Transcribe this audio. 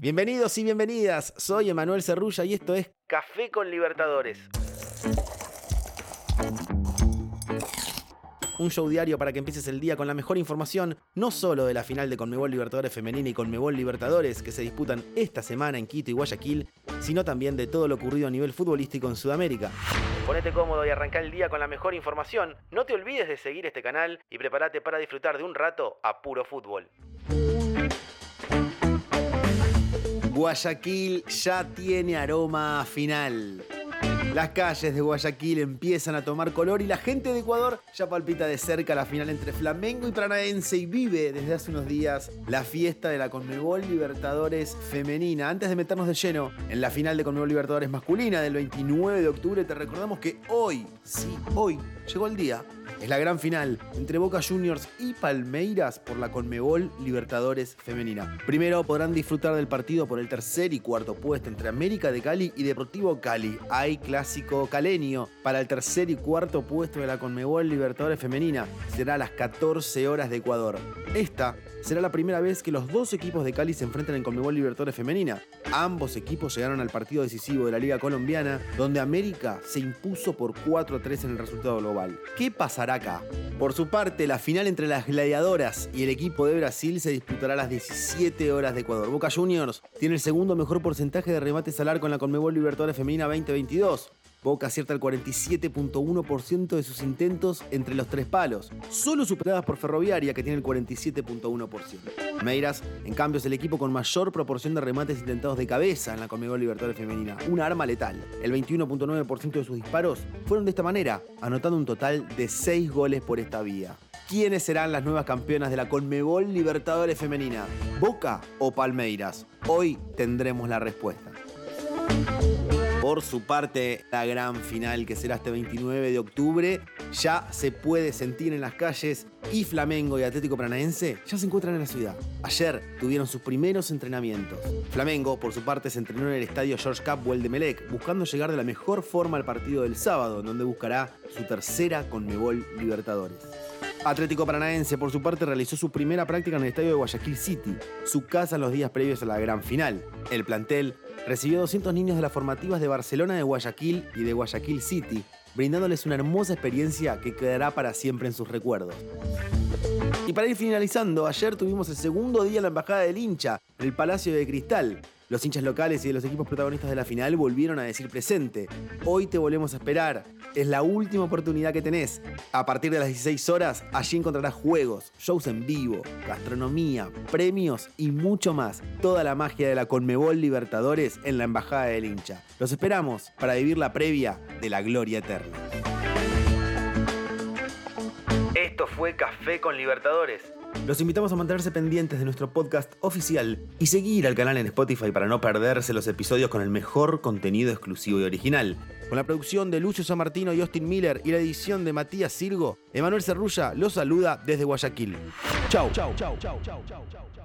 Bienvenidos y bienvenidas, soy Emanuel Cerrulla y esto es Café con Libertadores. Un show diario para que empieces el día con la mejor información, no solo de la final de Conmebol Libertadores Femenina y Conmebol Libertadores que se disputan esta semana en Quito y Guayaquil, sino también de todo lo ocurrido a nivel futbolístico en Sudamérica. Ponete cómodo y arranca el día con la mejor información. No te olvides de seguir este canal y prepárate para disfrutar de un rato a puro fútbol. Guayaquil ya tiene aroma final. Las calles de Guayaquil empiezan a tomar color y la gente de Ecuador ya palpita de cerca la final entre Flamengo y Paranaense y vive desde hace unos días la fiesta de la Conmebol Libertadores femenina. Antes de meternos de lleno en la final de Conmebol Libertadores masculina del 29 de octubre, te recordamos que hoy, sí, hoy, llegó el día es la gran final entre Boca Juniors y Palmeiras por la Conmebol Libertadores Femenina. Primero podrán disfrutar del partido por el tercer y cuarto puesto entre América de Cali y Deportivo Cali. Hay clásico caleño para el tercer y cuarto puesto de la Conmebol Libertadores Femenina. Será a las 14 horas de Ecuador. Esta será la primera vez que los dos equipos de Cali se enfrentan en Conmebol Libertadores Femenina. Ambos equipos llegaron al partido decisivo de la Liga Colombiana, donde América se impuso por 4 a 3 en el resultado global. ¿Qué pasará Por su parte, la final entre las gladiadoras y el equipo de Brasil se disputará a las 17 horas de Ecuador. Boca Juniors tiene el segundo mejor porcentaje de remates al arco en la Conmebol Libertadores Femenina 2022. Boca acierta el 47.1% de sus intentos entre los tres palos, solo superadas por Ferroviaria que tiene el 47.1%. Meiras, en cambio, es el equipo con mayor proporción de remates intentados de cabeza en la Conmebol Libertadores Femenina, una arma letal. El 21.9% de sus disparos fueron de esta manera, anotando un total de 6 goles por esta vía. ¿Quiénes serán las nuevas campeonas de la Conmebol Libertadores Femenina? ¿Boca o Palmeiras? Hoy tendremos la respuesta. Por su parte, la gran final que será este 29 de octubre ya se puede sentir en las calles y Flamengo y Atlético Paranaense ya se encuentran en la ciudad. Ayer tuvieron sus primeros entrenamientos. Flamengo, por su parte, se entrenó en el estadio George Capwell de Melec, buscando llegar de la mejor forma al partido del sábado, donde buscará su tercera Conmebol Libertadores. Atlético Paranaense, por su parte, realizó su primera práctica en el estadio de Guayaquil City, su casa en los días previos a la gran final. El plantel recibió 200 niños de las formativas de Barcelona, de Guayaquil y de Guayaquil City, brindándoles una hermosa experiencia que quedará para siempre en sus recuerdos. Y para ir finalizando, ayer tuvimos el segundo día en la Embajada del Hincha, en el Palacio de Cristal. Los hinchas locales y de los equipos protagonistas de la final volvieron a decir presente. Hoy te volvemos a esperar. Es la última oportunidad que tenés. A partir de las 16 horas, allí encontrarás juegos, shows en vivo, gastronomía, premios y mucho más. Toda la magia de la Conmebol Libertadores en la Embajada del Hincha. Los esperamos para vivir la previa de la gloria eterna. Esto fue Café con Libertadores. Los invitamos a mantenerse pendientes de nuestro podcast oficial y seguir al canal en Spotify para no perderse los episodios con el mejor contenido exclusivo y original. Con la producción de Lucio San Martino y Austin Miller y la edición de Matías Sirgo, Emanuel Cerrulla los saluda desde Guayaquil. Chau. Chau, chau, chau, chau, chau.